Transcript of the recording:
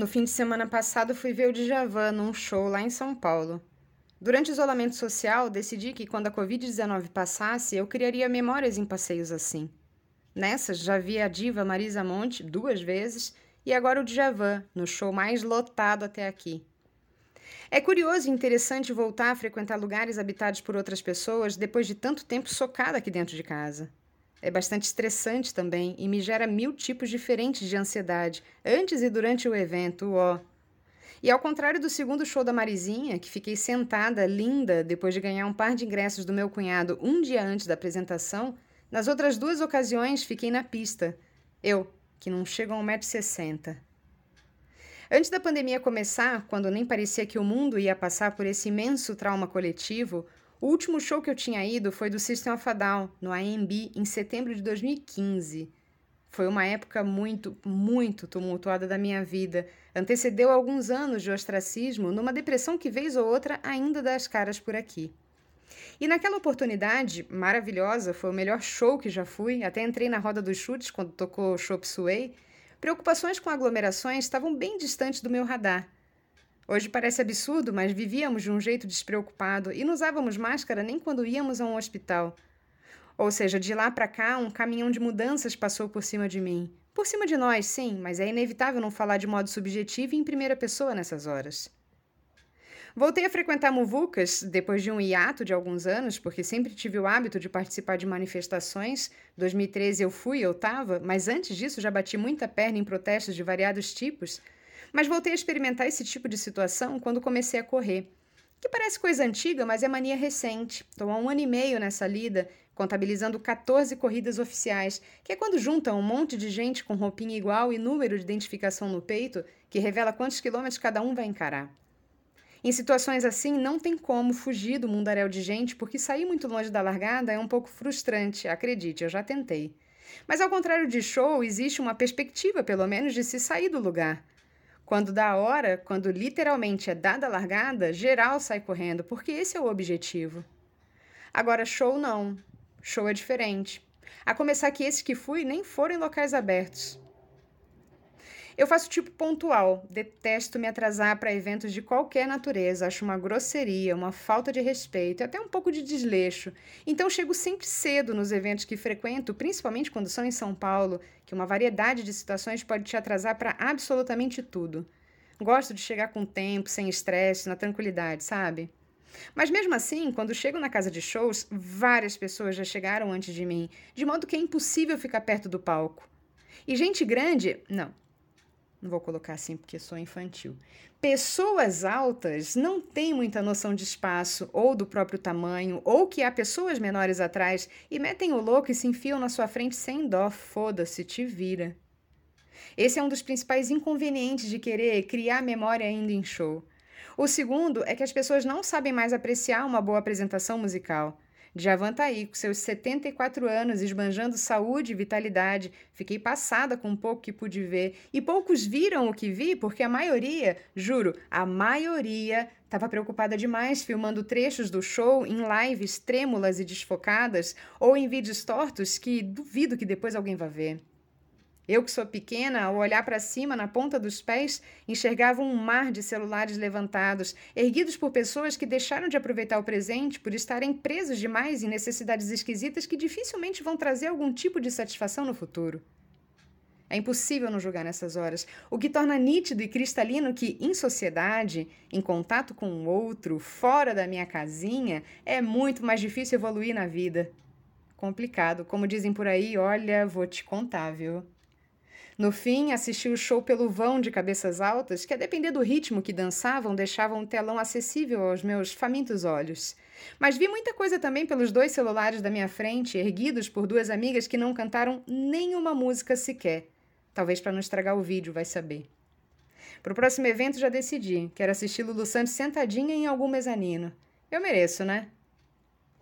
No fim de semana passado, fui ver o Djavan num show lá em São Paulo. Durante o isolamento social, decidi que quando a Covid-19 passasse, eu criaria memórias em passeios assim. Nessas, já vi a diva Marisa Monte duas vezes e agora o Djavan, no show mais lotado até aqui. É curioso e interessante voltar a frequentar lugares habitados por outras pessoas depois de tanto tempo socada aqui dentro de casa. É bastante estressante também e me gera mil tipos diferentes de ansiedade, antes e durante o evento, ó. E ao contrário do segundo show da Marizinha, que fiquei sentada, linda, depois de ganhar um par de ingressos do meu cunhado um dia antes da apresentação, nas outras duas ocasiões fiquei na pista. Eu, que não chego a 1,60m. Antes da pandemia começar, quando nem parecia que o mundo ia passar por esse imenso trauma coletivo, o último show que eu tinha ido foi do System of a Down, no AMB, em setembro de 2015. Foi uma época muito, muito tumultuada da minha vida. Antecedeu alguns anos de ostracismo, numa depressão que, vez ou outra, ainda dá as caras por aqui. E naquela oportunidade maravilhosa, foi o melhor show que já fui, até entrei na roda dos chutes quando tocou Chop Suey. Preocupações com aglomerações estavam bem distantes do meu radar. Hoje parece absurdo, mas vivíamos de um jeito despreocupado e não usávamos máscara nem quando íamos a um hospital. Ou seja, de lá para cá, um caminhão de mudanças passou por cima de mim. Por cima de nós, sim, mas é inevitável não falar de modo subjetivo e em primeira pessoa nessas horas. Voltei a frequentar muvucas depois de um hiato de alguns anos, porque sempre tive o hábito de participar de manifestações. 2013 eu fui, eu estava, mas antes disso já bati muita perna em protestos de variados tipos. Mas voltei a experimentar esse tipo de situação quando comecei a correr. Que parece coisa antiga, mas é mania recente. Estou há um ano e meio nessa lida, contabilizando 14 corridas oficiais, que é quando juntam um monte de gente com roupinha igual e número de identificação no peito, que revela quantos quilômetros cada um vai encarar. Em situações assim, não tem como fugir do mundaréu de gente, porque sair muito longe da largada é um pouco frustrante, acredite, eu já tentei. Mas ao contrário de show, existe uma perspectiva, pelo menos, de se sair do lugar. Quando dá a hora, quando literalmente é dada a largada, geral sai correndo, porque esse é o objetivo. Agora, show não. Show é diferente. A começar que esses que fui nem foram em locais abertos. Eu faço tipo pontual, detesto me atrasar para eventos de qualquer natureza, acho uma grosseria, uma falta de respeito até um pouco de desleixo. Então chego sempre cedo nos eventos que frequento, principalmente quando são em São Paulo, que uma variedade de situações pode te atrasar para absolutamente tudo. Gosto de chegar com tempo, sem estresse, na tranquilidade, sabe? Mas mesmo assim, quando chego na casa de shows, várias pessoas já chegaram antes de mim, de modo que é impossível ficar perto do palco. E gente grande, não, não vou colocar assim porque sou infantil. Pessoas altas não têm muita noção de espaço ou do próprio tamanho, ou que há pessoas menores atrás e metem o louco e se enfiam na sua frente sem dó. Foda-se, te vira. Esse é um dos principais inconvenientes de querer criar memória ainda em show. O segundo é que as pessoas não sabem mais apreciar uma boa apresentação musical. Djavan tá aí, com seus 74 anos, esbanjando saúde e vitalidade. Fiquei passada com o pouco que pude ver. E poucos viram o que vi, porque a maioria, juro, a maioria estava preocupada demais filmando trechos do show em lives trêmulas e desfocadas ou em vídeos tortos que duvido que depois alguém vá ver. Eu, que sou pequena, ao olhar para cima, na ponta dos pés, enxergava um mar de celulares levantados, erguidos por pessoas que deixaram de aproveitar o presente por estarem presos demais em necessidades esquisitas que dificilmente vão trazer algum tipo de satisfação no futuro. É impossível não julgar nessas horas, o que torna nítido e cristalino que, em sociedade, em contato com o outro, fora da minha casinha, é muito mais difícil evoluir na vida. Complicado, como dizem por aí, olha, vou te contar, viu? No fim, assisti o show pelo vão de cabeças altas, que a depender do ritmo que dançavam, deixavam um telão acessível aos meus famintos olhos. Mas vi muita coisa também pelos dois celulares da minha frente, erguidos por duas amigas que não cantaram nenhuma música sequer. Talvez para não estragar o vídeo, vai saber. Para o próximo evento já decidi. Quero assistir Lulu Santos sentadinha em algum mezanino. Eu mereço, né?